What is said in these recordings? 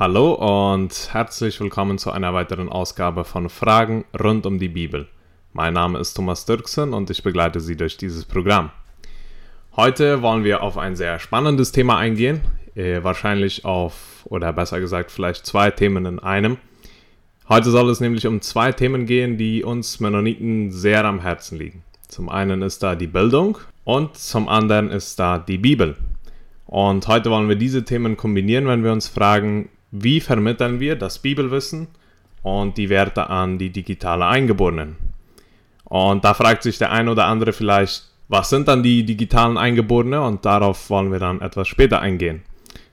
Hallo und herzlich willkommen zu einer weiteren Ausgabe von Fragen rund um die Bibel. Mein Name ist Thomas Dirksen und ich begleite Sie durch dieses Programm. Heute wollen wir auf ein sehr spannendes Thema eingehen, äh, wahrscheinlich auf, oder besser gesagt, vielleicht zwei Themen in einem. Heute soll es nämlich um zwei Themen gehen, die uns Mennoniten sehr am Herzen liegen. Zum einen ist da die Bildung und zum anderen ist da die Bibel. Und heute wollen wir diese Themen kombinieren, wenn wir uns fragen, wie vermitteln wir das Bibelwissen und die Werte an die digitale Eingeborenen? Und da fragt sich der ein oder andere vielleicht, was sind dann die digitalen Eingeborene? Und darauf wollen wir dann etwas später eingehen.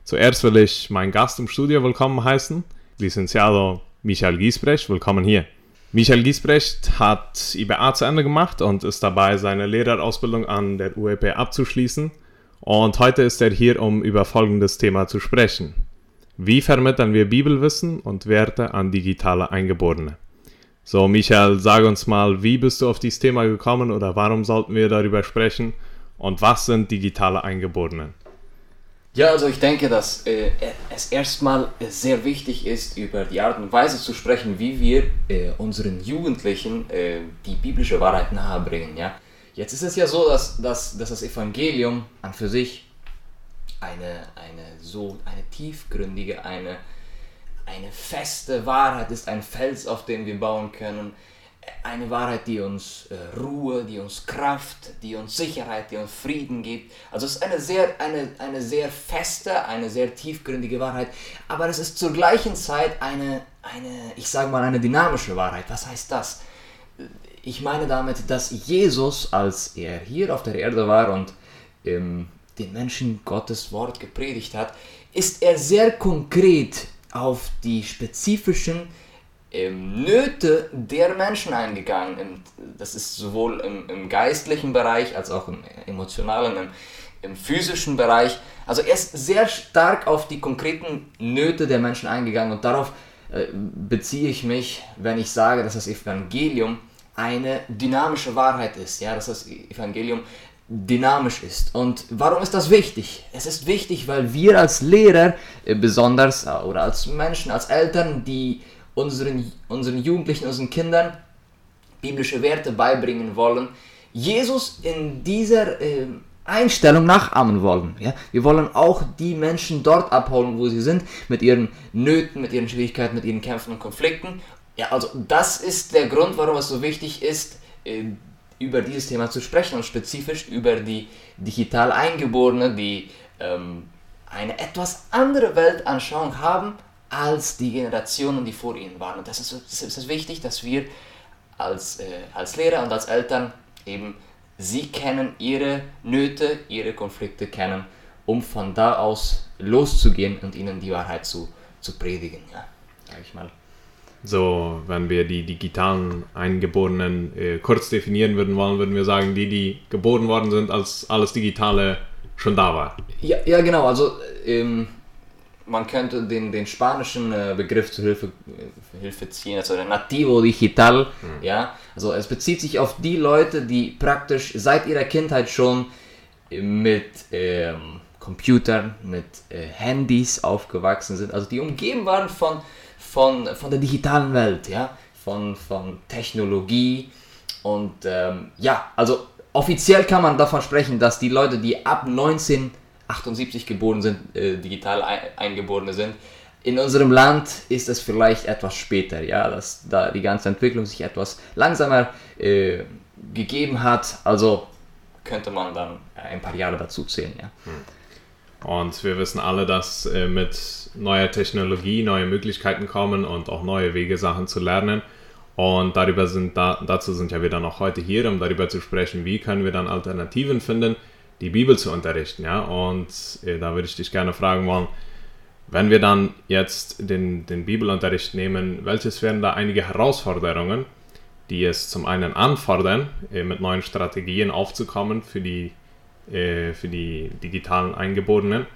Zuerst will ich meinen Gast im Studio willkommen heißen, Licenciado Michael Giesbrecht. Willkommen hier. Michael Giesbrecht hat IBA zu Ende gemacht und ist dabei, seine Lehrerausbildung an der UEP abzuschließen. Und heute ist er hier, um über folgendes Thema zu sprechen. Wie vermitteln wir Bibelwissen und Werte an digitale Eingeborene? So, Michael, sag uns mal, wie bist du auf dieses Thema gekommen oder warum sollten wir darüber sprechen und was sind digitale Eingeborene? Ja, also ich denke, dass äh, es erstmal sehr wichtig ist, über die Art und Weise zu sprechen, wie wir äh, unseren Jugendlichen äh, die biblische Wahrheit nahebringen. Ja? Jetzt ist es ja so, dass, dass, dass das Evangelium an für sich eine, eine so eine tiefgründige, eine, eine feste Wahrheit ist, ein Fels, auf dem wir bauen können. Eine Wahrheit, die uns äh, Ruhe, die uns Kraft, die uns Sicherheit, die uns Frieden gibt. Also es ist eine sehr, eine, eine sehr feste, eine sehr tiefgründige Wahrheit. Aber es ist zur gleichen Zeit eine, eine, ich sage mal, eine dynamische Wahrheit. Was heißt das? Ich meine damit, dass Jesus, als er hier auf der Erde war und ähm, den Menschen Gottes Wort gepredigt hat, ist er sehr konkret auf die spezifischen ähm, Nöte der Menschen eingegangen. Das ist sowohl im, im, geistlichen Bereich als auch im emotionalen, im, im physischen Bereich. Also er ist sehr stark auf die konkreten Nöte der Menschen eingegangen und darauf äh, beziehe ich mich, wenn ich sage, dass das Evangelium eine dynamische Wahrheit ist. Ja, dass das Evangelium dynamisch ist. Und warum ist das wichtig? Es ist wichtig, weil wir als Lehrer äh, besonders äh, oder als Menschen, als Eltern, die unseren, unseren Jugendlichen, unseren Kindern biblische Werte beibringen wollen, Jesus in dieser äh, Einstellung nachahmen wollen. Ja? Wir wollen auch die Menschen dort abholen, wo sie sind, mit ihren Nöten, mit ihren Schwierigkeiten, mit ihren Kämpfen und Konflikten. Ja, also das ist der Grund, warum es so wichtig ist, über dieses Thema zu sprechen und spezifisch über die digital Eingeborenen, die ähm, eine etwas andere Weltanschauung haben als die Generationen, die vor ihnen waren. Und das ist, das ist wichtig, dass wir als, äh, als Lehrer und als Eltern eben sie kennen, ihre Nöte, ihre Konflikte kennen, um von da aus loszugehen und ihnen die Wahrheit zu, zu predigen. Ja, sag ich mal. So, wenn wir die digitalen Eingeborenen äh, kurz definieren würden wollen, würden wir sagen, die, die geboren worden sind, als alles Digitale schon da war. Ja, ja genau. Also ähm, man könnte den, den spanischen äh, Begriff zur Hilfe, äh, Hilfe ziehen, also der Nativo Digital. Mhm. Ja, also es bezieht sich auf die Leute, die praktisch seit ihrer Kindheit schon mit ähm, Computern, mit äh, Handys aufgewachsen sind. Also die umgeben waren von von, von der digitalen Welt, ja, von, von Technologie und ähm, ja, also offiziell kann man davon sprechen, dass die Leute, die ab 1978 geboren sind, äh, digital eingeborene sind. In unserem Land ist es vielleicht etwas später, ja, dass da die ganze Entwicklung sich etwas langsamer äh, gegeben hat. Also könnte man dann ein paar Jahre dazu zählen, ja. Hm. Und wir wissen alle, dass äh, mit neuer Technologie neue Möglichkeiten kommen und auch neue Wege, Sachen zu lernen. Und darüber sind da, dazu sind ja wir dann auch heute hier, um darüber zu sprechen, wie können wir dann Alternativen finden, die Bibel zu unterrichten. Ja? Und äh, da würde ich dich gerne fragen wollen, wenn wir dann jetzt den, den Bibelunterricht nehmen, welches wären da einige Herausforderungen, die es zum einen anfordern, äh, mit neuen Strategien aufzukommen für die, äh, für die digitalen Eingeborenen?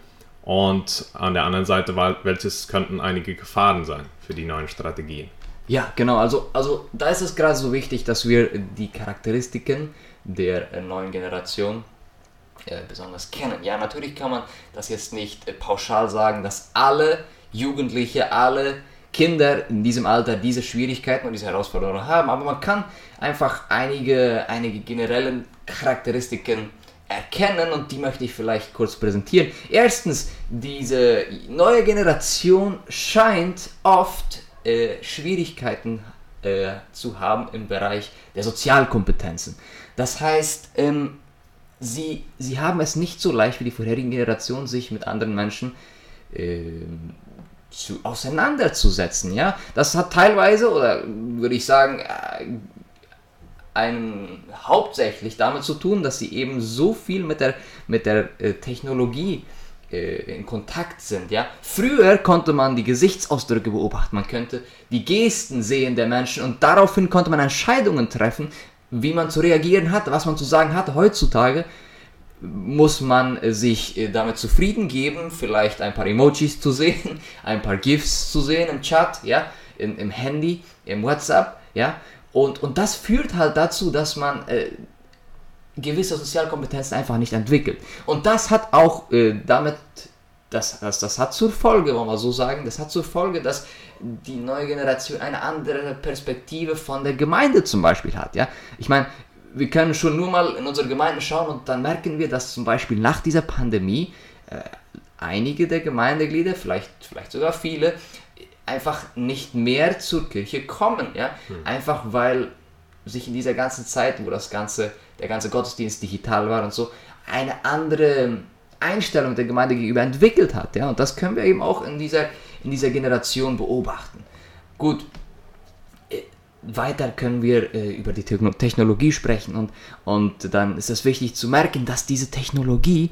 Und an der anderen Seite, welches könnten einige Gefahren sein für die neuen Strategien? Ja, genau. Also, also da ist es gerade so wichtig, dass wir die Charakteristiken der äh, neuen Generation äh, besonders kennen. Ja, natürlich kann man das jetzt nicht äh, pauschal sagen, dass alle Jugendliche, alle Kinder in diesem Alter diese Schwierigkeiten und diese Herausforderungen haben. Aber man kann einfach einige, einige generelle Charakteristiken erkennen und die möchte ich vielleicht kurz präsentieren. Erstens, diese neue Generation scheint oft äh, Schwierigkeiten äh, zu haben im Bereich der Sozialkompetenzen. Das heißt, ähm, sie, sie haben es nicht so leicht wie die vorherigen Generationen, sich mit anderen Menschen äh, zu, auseinanderzusetzen. Ja? Das hat teilweise, oder würde ich sagen, äh, einen, hauptsächlich damit zu tun, dass sie eben so viel mit der, mit der äh, Technologie äh, in Kontakt sind. Ja? Früher konnte man die Gesichtsausdrücke beobachten, man könnte die Gesten sehen der Menschen und daraufhin konnte man Entscheidungen treffen, wie man zu reagieren hatte, was man zu sagen hatte. Heutzutage muss man sich äh, damit zufrieden geben, vielleicht ein paar Emojis zu sehen, ein paar GIFs zu sehen im Chat, ja, im, im Handy, im WhatsApp, ja, und, und das führt halt dazu, dass man äh, gewisse Sozialkompetenzen einfach nicht entwickelt. Und das hat auch äh, damit, das, das, das hat zur Folge, wollen wir so sagen, das hat zur Folge, dass die neue Generation eine andere Perspektive von der Gemeinde zum Beispiel hat. Ja? Ich meine, wir können schon nur mal in unsere Gemeinde schauen und dann merken wir, dass zum Beispiel nach dieser Pandemie äh, einige der Gemeindeglieder, vielleicht, vielleicht sogar viele, einfach nicht mehr zur Kirche kommen. Ja? Hm. Einfach weil sich in dieser ganzen Zeit, wo das ganze, der ganze Gottesdienst digital war und so, eine andere Einstellung der Gemeinde gegenüber entwickelt hat. Ja? Und das können wir eben auch in dieser, in dieser Generation beobachten. Gut, äh, weiter können wir äh, über die Technologie sprechen und, und dann ist es wichtig zu merken, dass diese Technologie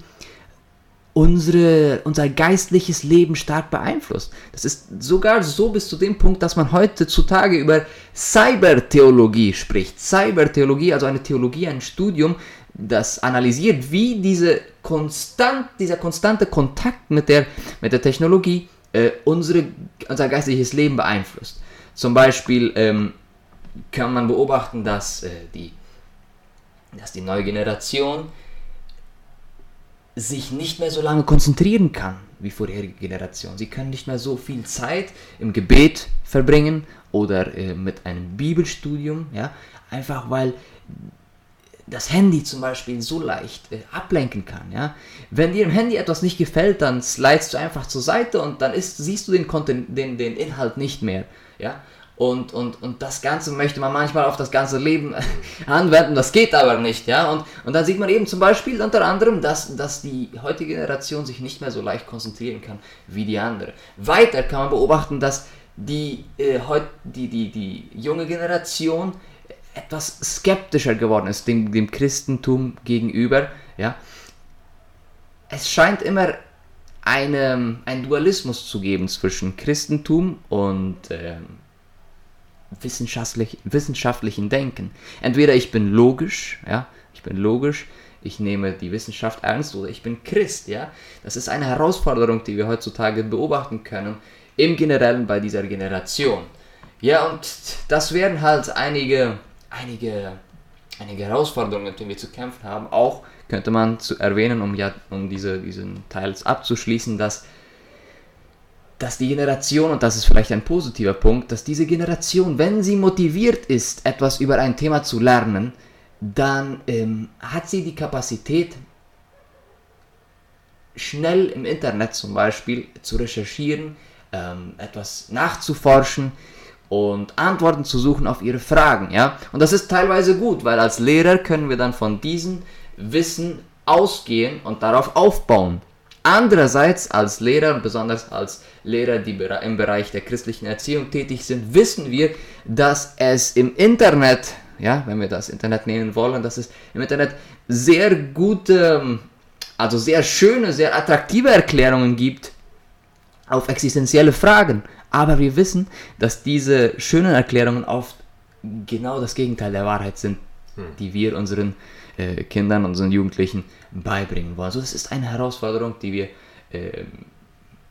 unsere, unser geistliches Leben stark beeinflusst. Das ist sogar so bis zu dem Punkt, dass man heutzutage über Cybertheologie spricht. Cybertheologie, also eine Theologie, ein Studium, das analysiert, wie diese konstant, dieser konstante Kontakt mit der, mit der Technologie äh, unsere, unser geistliches Leben beeinflusst. Zum Beispiel ähm, kann man beobachten, dass, äh, die, dass die neue Generation sich nicht mehr so lange konzentrieren kann wie vorherige Generation. Sie können nicht mehr so viel Zeit im Gebet verbringen oder äh, mit einem Bibelstudium, ja, einfach weil das Handy zum Beispiel so leicht äh, ablenken kann. Ja? Wenn dir im Handy etwas nicht gefällt, dann slidest du einfach zur Seite und dann ist, siehst du den, Content, den, den Inhalt nicht mehr. Ja? Und, und, und das Ganze möchte man manchmal auf das ganze Leben anwenden, das geht aber nicht, ja. Und, und dann sieht man eben zum Beispiel unter anderem, dass, dass die heutige Generation sich nicht mehr so leicht konzentrieren kann wie die andere. Weiter kann man beobachten, dass die, äh, heut, die, die, die junge Generation etwas skeptischer geworden ist dem, dem Christentum gegenüber, ja. Es scheint immer eine, ein Dualismus zu geben zwischen Christentum und ähm, wissenschaftlich, wissenschaftlichen Denken. Entweder ich bin logisch, ja, ich bin logisch, ich nehme die Wissenschaft ernst oder ich bin Christ, ja. Das ist eine Herausforderung, die wir heutzutage beobachten können, im Generellen bei dieser Generation. Ja, und das wären halt einige, einige, einige Herausforderungen, mit denen wir zu kämpfen haben. Auch könnte man zu erwähnen, um ja, um diese, diesen Teils abzuschließen, dass dass die Generation, und das ist vielleicht ein positiver Punkt, dass diese Generation, wenn sie motiviert ist, etwas über ein Thema zu lernen, dann ähm, hat sie die Kapazität, schnell im Internet zum Beispiel zu recherchieren, ähm, etwas nachzuforschen und Antworten zu suchen auf ihre Fragen. Ja? Und das ist teilweise gut, weil als Lehrer können wir dann von diesem Wissen ausgehen und darauf aufbauen. Andererseits als Lehrer und besonders als Lehrer, die im Bereich der christlichen Erziehung tätig sind, wissen wir, dass es im Internet, ja, wenn wir das Internet nehmen wollen, dass es im Internet sehr gute, also sehr schöne, sehr attraktive Erklärungen gibt auf existenzielle Fragen. Aber wir wissen, dass diese schönen Erklärungen oft genau das Gegenteil der Wahrheit sind, hm. die wir unseren äh, Kindern, unseren Jugendlichen beibringen wollen. Also das ist eine Herausforderung, die wir äh,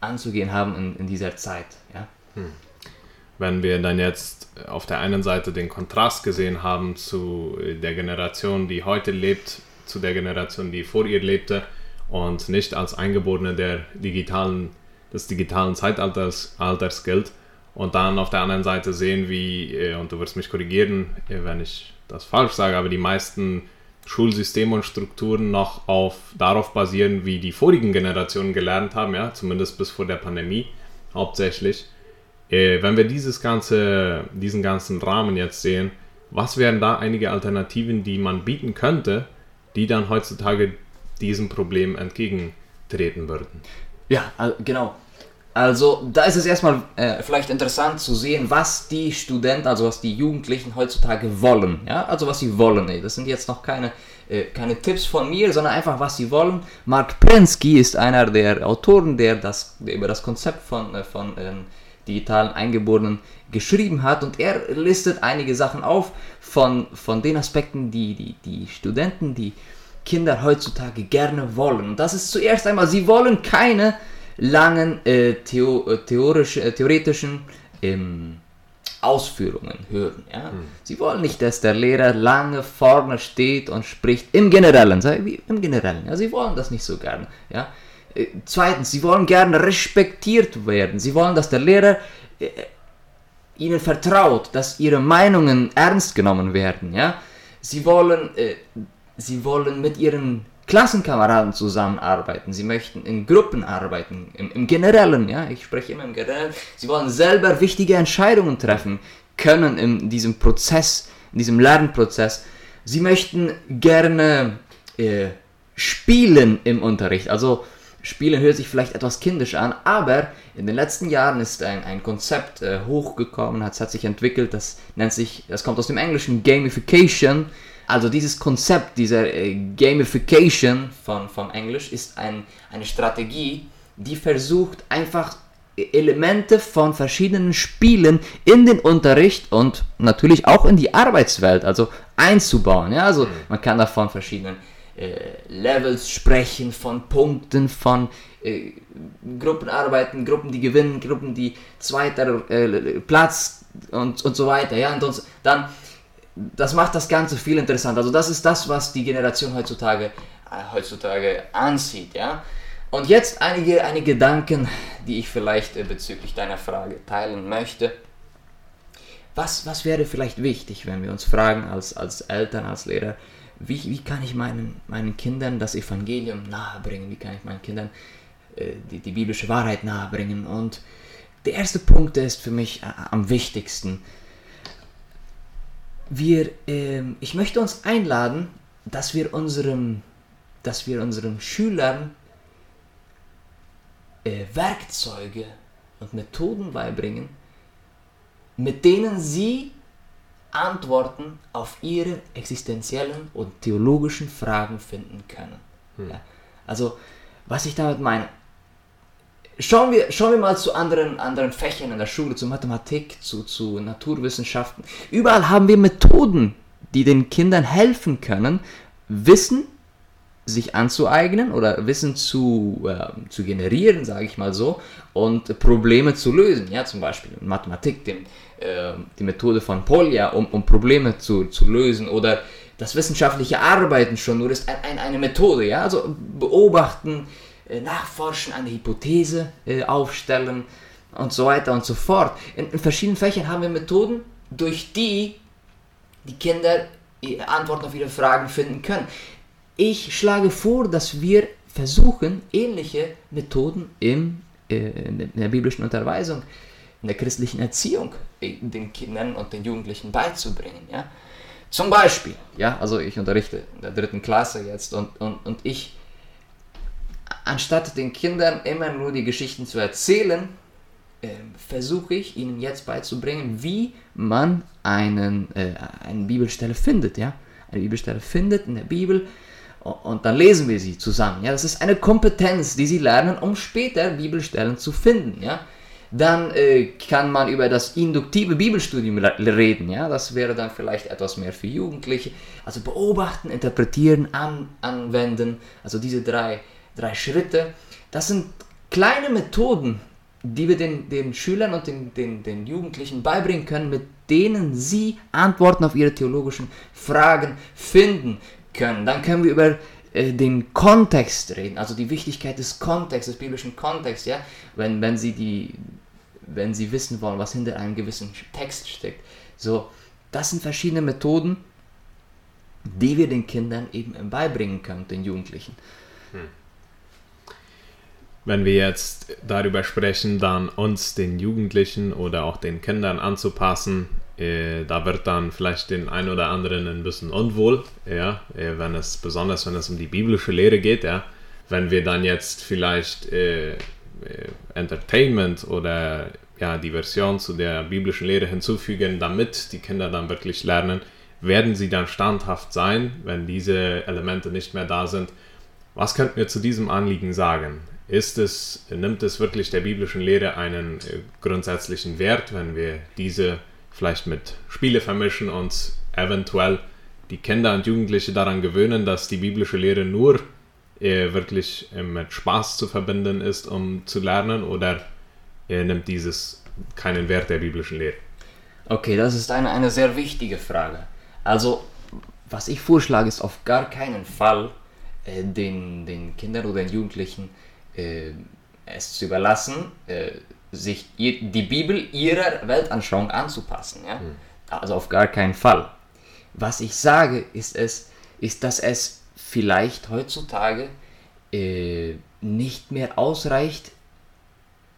anzugehen haben in, in dieser Zeit. Ja? Hm. Wenn wir dann jetzt auf der einen Seite den Kontrast gesehen haben zu der Generation, die heute lebt, zu der Generation, die vor ihr lebte und nicht als Eingeborene der digitalen des digitalen Zeitalters Alters gilt und dann auf der anderen Seite sehen, wie, äh, und du wirst mich korrigieren, äh, wenn ich das falsch sage, aber die meisten Schulsysteme und Strukturen noch auf, darauf basieren, wie die vorigen Generationen gelernt haben, ja, zumindest bis vor der Pandemie hauptsächlich. Äh, wenn wir dieses ganze, diesen ganzen Rahmen jetzt sehen, was wären da einige Alternativen, die man bieten könnte, die dann heutzutage diesem Problem entgegentreten würden? Ja, genau. Also da ist es erstmal äh, vielleicht interessant zu sehen, was die Studenten, also was die Jugendlichen heutzutage wollen. Ja, also was sie wollen. Das sind jetzt noch keine, äh, keine Tipps von mir, sondern einfach was sie wollen. Mark Prensky ist einer der Autoren, der, das, der über das Konzept von, äh, von ähm, digitalen Eingeborenen geschrieben hat und er listet einige Sachen auf von, von den Aspekten, die, die die Studenten, die Kinder heutzutage gerne wollen. Und das ist zuerst einmal, sie wollen keine langen äh, Theo äh, äh, theoretischen ähm, Ausführungen hören. Ja? Hm. Sie wollen nicht, dass der Lehrer lange vorne steht und spricht im Generellen, wie im Generellen. Ja? Sie wollen das nicht so gerne. Ja? Äh, zweitens, sie wollen gerne respektiert werden. Sie wollen, dass der Lehrer äh, ihnen vertraut, dass ihre Meinungen ernst genommen werden. Ja? Sie wollen, äh, sie wollen mit ihren Klassenkameraden zusammenarbeiten, sie möchten in Gruppen arbeiten, im, im Generellen, ja, ich spreche immer im Generellen, sie wollen selber wichtige Entscheidungen treffen können in diesem Prozess, in diesem Lernprozess. Sie möchten gerne äh, spielen im Unterricht, also Spielen hört sich vielleicht etwas kindisch an, aber in den letzten Jahren ist ein, ein Konzept äh, hochgekommen, hat, hat sich entwickelt, das nennt sich, das kommt aus dem Englischen Gamification. Also dieses Konzept dieser äh, Gamification von, von Englisch ist ein, eine Strategie, die versucht einfach Elemente von verschiedenen Spielen in den Unterricht und natürlich auch in die Arbeitswelt, also einzubauen. Ja, also mhm. man kann da von verschiedenen äh, Levels sprechen, von Punkten, von äh, Gruppenarbeiten, Gruppen, die gewinnen, Gruppen, die zweiter äh, Platz und, und so weiter. Ja, und dann das macht das Ganze viel interessanter. Also das ist das, was die Generation heutzutage, äh, heutzutage ansieht, ja. Und jetzt einige, einige Gedanken, die ich vielleicht äh, bezüglich deiner Frage teilen möchte. Was, was wäre vielleicht wichtig, wenn wir uns fragen als, als Eltern, als Lehrer, wie, wie kann ich meinen, meinen Kindern das Evangelium nahebringen? Wie kann ich meinen Kindern äh, die, die biblische Wahrheit nahebringen? Und der erste Punkt ist für mich äh, am wichtigsten wir, äh, ich möchte uns einladen, dass wir unserem, dass wir unseren Schülern äh, Werkzeuge und Methoden beibringen, mit denen sie Antworten auf ihre existenziellen und theologischen Fragen finden können. Hm. Ja? Also, was ich damit meine, Schauen wir, schauen wir mal zu anderen, anderen Fächern in der Schule, zu Mathematik, zu, zu Naturwissenschaften. Überall haben wir Methoden, die den Kindern helfen können, Wissen sich anzueignen oder Wissen zu, äh, zu generieren, sage ich mal so, und Probleme zu lösen. Ja, zum Beispiel in Mathematik dem, äh, die Methode von Polya, um, um Probleme zu, zu lösen oder das wissenschaftliche Arbeiten schon nur ist ein, ein, eine Methode. Ja, also beobachten, nachforschen, eine Hypothese äh, aufstellen und so weiter und so fort. In, in, verschiedenen Fächern haben wir Methoden, durch die die Kinder äh, Antworten auf ihre Fragen finden können. Ich schlage vor, dass wir versuchen, ähnliche Methoden im, äh, in der biblischen Unterweisung, in der christlichen Erziehung den Kindern und den Jugendlichen beizubringen. Ja? Zum Beispiel, ja, also ich unterrichte in der dritten Klasse jetzt und, und, und ich anstatt den Kindern immer nur die Geschichten zu erzählen, äh, versuche ich ihnen jetzt beizubringen, wie man einen, äh, eine Bibelstelle findet. Ja? Eine Bibelstelle findet in der Bibel und dann lesen wir sie zusammen. Ja? Das ist eine Kompetenz, die sie lernen, um später Bibelstellen zu finden. Ja? Dann äh, kann man über das induktive Bibelstudium reden. Ja? Das wäre dann vielleicht etwas mehr für Jugendliche. Also beobachten, interpretieren, an, anwenden. Also diese drei drei Schritte. Das sind kleine Methoden, die wir den, den Schülern und den, den, den Jugendlichen beibringen können, mit denen sie Antworten auf ihre theologischen Fragen finden können. Dann können wir über äh, den Kontext reden, also die Wichtigkeit des Kontexts, des biblischen Kontexts, ja, wenn, wenn sie die, wenn sie wissen wollen, was hinter einem gewissen Text steckt. So, das sind verschiedene Methoden, die wir den Kindern eben beibringen können, den Jugendlichen. Wenn wir jetzt darüber sprechen, dann uns den Jugendlichen oder auch den Kindern anzupassen, äh, da wird dann vielleicht den einen oder anderen ein bisschen unwohl, ja, äh, wenn es besonders wenn es um die biblische Lehre geht, ja, wenn wir dann jetzt vielleicht äh, äh Entertainment oder ja, die Version zu der biblischen Lehre hinzufügen, damit die Kinder dann wirklich lernen, werden sie dann standhaft sein, wenn diese Elemente nicht mehr da sind. Was könnten wir zu diesem Anliegen sagen? Ist es, nimmt es wirklich der biblischen Lehre einen äh, grundsätzlichen Wert, wenn wir diese vielleicht mit Spiele vermischen und eventuell die Kinder und Jugendliche daran gewöhnen, dass die biblische Lehre nur äh, wirklich äh, mit Spaß zu verbinden ist, um zu lernen, oder er nimmt dieses keinen Wert der biblischen Lehre? Okay, das ist eine, eine sehr wichtige Frage. Also, was ich vorschlage, ist auf gar keinen Fall äh, den, den Kindern oder den Jugendlichen äh, es zu überlassen, äh, sich ihr, die Bibel ihrer Weltanschauung anzupassen. Ja? Mhm. Also auf gar keinen Fall. Was ich sage, ist es, ist, dass es vielleicht heutzutage äh, nicht mehr ausreicht,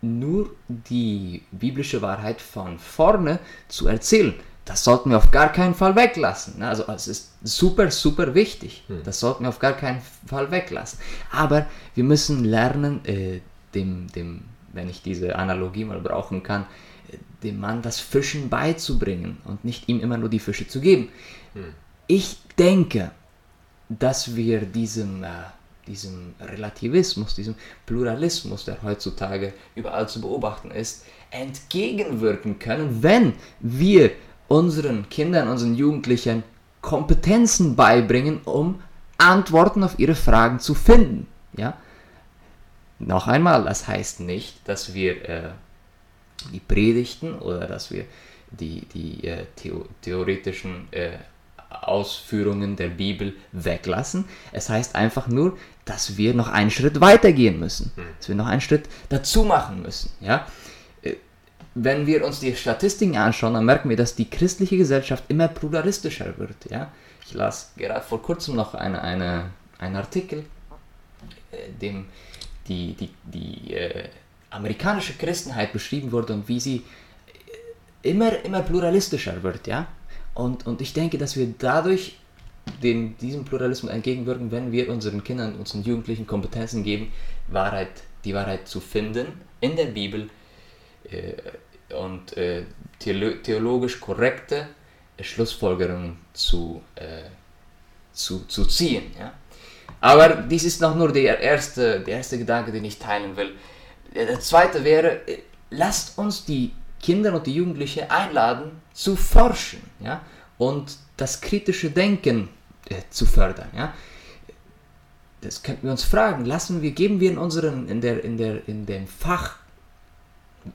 nur die biblische Wahrheit von vorne zu erzählen. Das sollten wir auf gar keinen Fall weglassen. Also es ist super, super wichtig. Hm. Das sollten wir auf gar keinen Fall weglassen. Aber wir müssen lernen, äh, dem, dem, wenn ich diese Analogie mal brauchen kann, äh, dem Mann das Fischen beizubringen und nicht ihm immer nur die Fische zu geben. Hm. Ich denke, dass wir diesem äh, diesem Relativismus, diesem Pluralismus, der heutzutage überall zu beobachten ist, entgegenwirken können, wenn wir unseren Kindern, unseren Jugendlichen Kompetenzen beibringen, um Antworten auf ihre Fragen zu finden. Ja? Noch einmal, das heißt nicht, dass wir äh, die Predigten oder dass wir die, die äh, theo theoretischen äh, Ausführungen der Bibel weglassen. Es heißt einfach nur, dass wir noch einen Schritt weiter gehen müssen, hm. dass wir noch einen Schritt dazu machen müssen. Ja? Wenn wir uns die Statistiken anschauen, dann merken wir, dass die christliche Gesellschaft immer pluralistischer wird. Ja? Ich las gerade vor kurzem noch eine, eine, einen Artikel, äh, dem die, die, die äh, amerikanische Christenheit beschrieben wurde und wie sie äh, immer, immer pluralistischer wird. Ja? Und, und ich denke, dass wir dadurch den, diesem Pluralismus entgegenwirken, wenn wir unseren Kindern, unseren Jugendlichen Kompetenzen geben, Wahrheit, die Wahrheit zu finden in der Bibel und äh, theologisch korrekte Schlussfolgerungen zu, äh, zu, zu ziehen. Ja? Aber dies ist noch nur der erste, der erste Gedanke, den ich teilen will. Der zweite wäre, äh, lasst uns die Kinder und die Jugendlichen einladen, zu forschen ja? und das kritische Denken äh, zu fördern. Ja? Das könnten wir uns fragen, lassen wir, geben wir in unseren, in der, in der, in dem Fach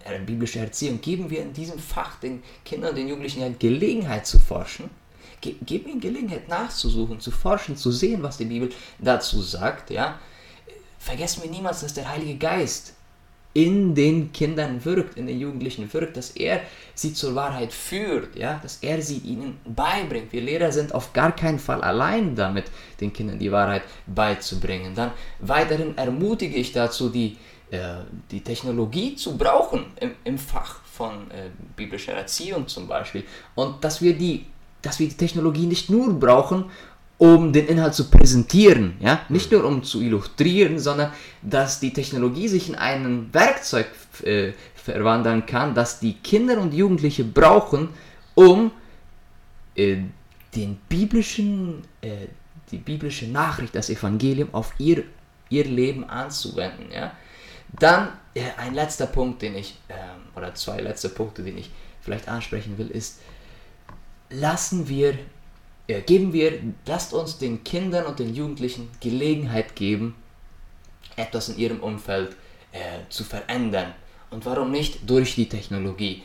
äh, biblische Erziehung, geben wir in diesem Fach den Kindern den Jugendlichen eine Gelegenheit zu forschen, Ge geben ihnen Gelegenheit nachzusuchen, zu forschen, zu sehen, was die Bibel dazu sagt. Ja? Vergessen wir niemals, dass der Heilige Geist in den Kindern wirkt, in den Jugendlichen wirkt, dass er sie zur Wahrheit führt, ja, dass er sie ihnen beibringt. Wir Lehrer sind auf gar keinen Fall allein damit, den Kindern die Wahrheit beizubringen. Dann weiterhin ermutige ich dazu, die, die Technologie zu brauchen im, im Fach von äh, biblischer Erziehung zum Beispiel und dass wir die dass wir die Technologie nicht nur brauchen, um den Inhalt zu präsentieren, ja, nicht nur um zu illustrieren, sondern dass die Technologie sich in ein Werkzeug äh, verwandeln kann, das die Kinder und Jugendliche brauchen, um äh, den biblischen, äh, die biblische Nachricht, das Evangelium auf ihr, ihr Leben anzuwenden. Ja. Dann äh, ein letzter Punkt, den ich, ähm, oder zwei letzte Punkte, den ich vielleicht ansprechen will, ist, lassen wir äh, geben wir, lasst uns den Kindern und den Jugendlichen Gelegenheit geben, etwas in ihrem Umfeld äh, zu verändern. Und warum nicht durch die Technologie?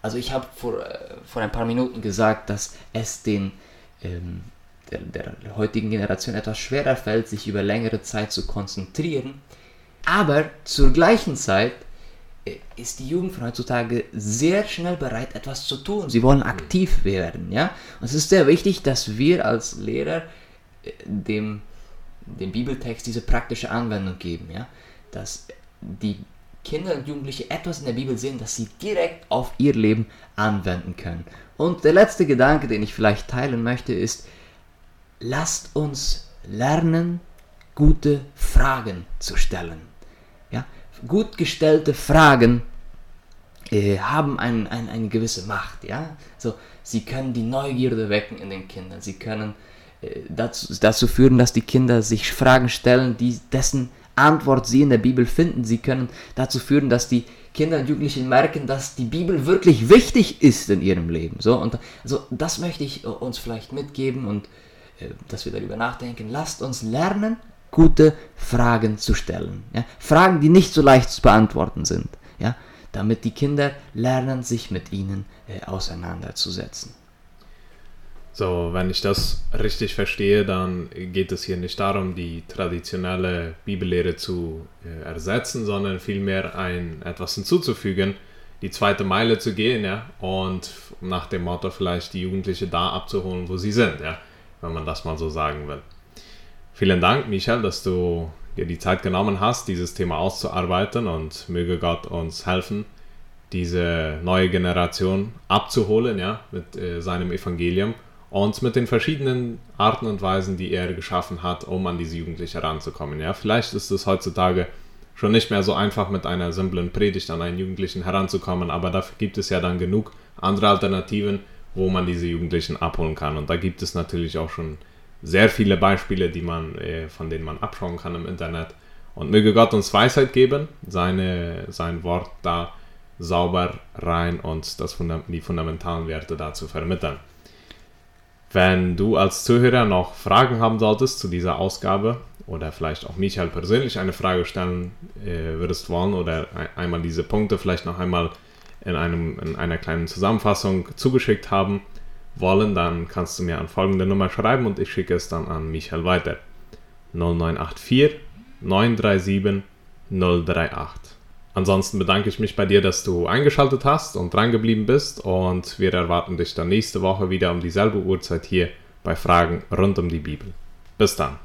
Also ich habe vor, äh, vor ein paar Minuten gesagt, dass es den, ähm, der, der heutigen Generation etwas schwerer fällt, sich über längere Zeit zu konzentrieren. Aber zur gleichen Zeit äh, ist die Jugend von heutzutage sehr schnell bereit, etwas zu tun. Sie wollen aktiv werden. Ja? Und es ist sehr wichtig, dass wir als Lehrer äh, dem, dem Bibeltext diese praktische Anwendung geben. Ja? Dass die Kinder und Jugendliche etwas in der Bibel sehen, das sie direkt auf ihr Leben anwenden können. Und der letzte Gedanke, den ich vielleicht teilen möchte, ist, lasst uns lernen, gute Fragen zu stellen. Gut gestellte Fragen äh, haben ein, ein, eine gewisse Macht. Ja? So, sie können die Neugierde wecken in den Kindern. Sie können äh, dazu, dazu führen, dass die Kinder sich Fragen stellen, die dessen Antwort sie in der Bibel finden. Sie können dazu führen, dass die Kinder und Jugendlichen merken, dass die Bibel wirklich wichtig ist in ihrem Leben. So, und also das möchte ich äh, uns vielleicht mitgeben und äh, dass wir darüber nachdenken. Lasst uns lernen, gute Fragen zu stellen. Ja? Fragen, die nicht so leicht zu beantworten sind. Ja? Damit die Kinder lernen, sich mit ihnen äh, auseinanderzusetzen. So, wenn ich das richtig verstehe, dann geht es hier nicht darum, die traditionelle Bibellehre zu äh, ersetzen, sondern vielmehr ein etwas hinzuzufügen, die zweite Meile zu gehen, ja, und nach dem Motto vielleicht die Jugendliche da abzuholen, wo sie sind, ja, wenn man das mal so sagen will. Vielen Dank, Michael, dass du dir die Zeit genommen hast, dieses Thema auszuarbeiten und möge Gott uns helfen, diese neue Generation abzuholen, ja, mit äh, seinem Evangelium und mit den verschiedenen Arten und Weisen, die er geschaffen hat, um an diese Jugendliche heranzukommen. Ja, vielleicht ist es heutzutage schon nicht mehr so einfach, mit einer simplen Predigt an einen Jugendlichen heranzukommen, aber dafür gibt es ja dann genug andere Alternativen, wo man diese Jugendlichen abholen kann. Und da gibt es natürlich auch schon sehr viele Beispiele, die man, äh, von denen man abschauen kann im Internet. Und möge Gott uns Weisheit geben, seine, sein Wort da sauber rein und das, die fundamentalen Werte dazu vermitteln. Wenn du als Zuhörer noch Fragen haben solltest zu dieser Ausgabe oder vielleicht auch Michael persönlich eine Frage stellen äh, würdest wollen oder ein, einmal diese Punkte vielleicht noch einmal in, einem, in einer kleinen Zusammenfassung zugeschickt haben wollen, dann kannst du mir an folgende Nummer schreiben und ich schicke es dann an Michael weiter. 0984 937 038. Ansonsten bedanke ich mich bei dir, dass du eingeschaltet hast und drangeblieben bist und wir erwarten dich dann nächste Woche wieder um dieselbe Uhrzeit hier bei Fragen rund um die Bibel. Bis dann.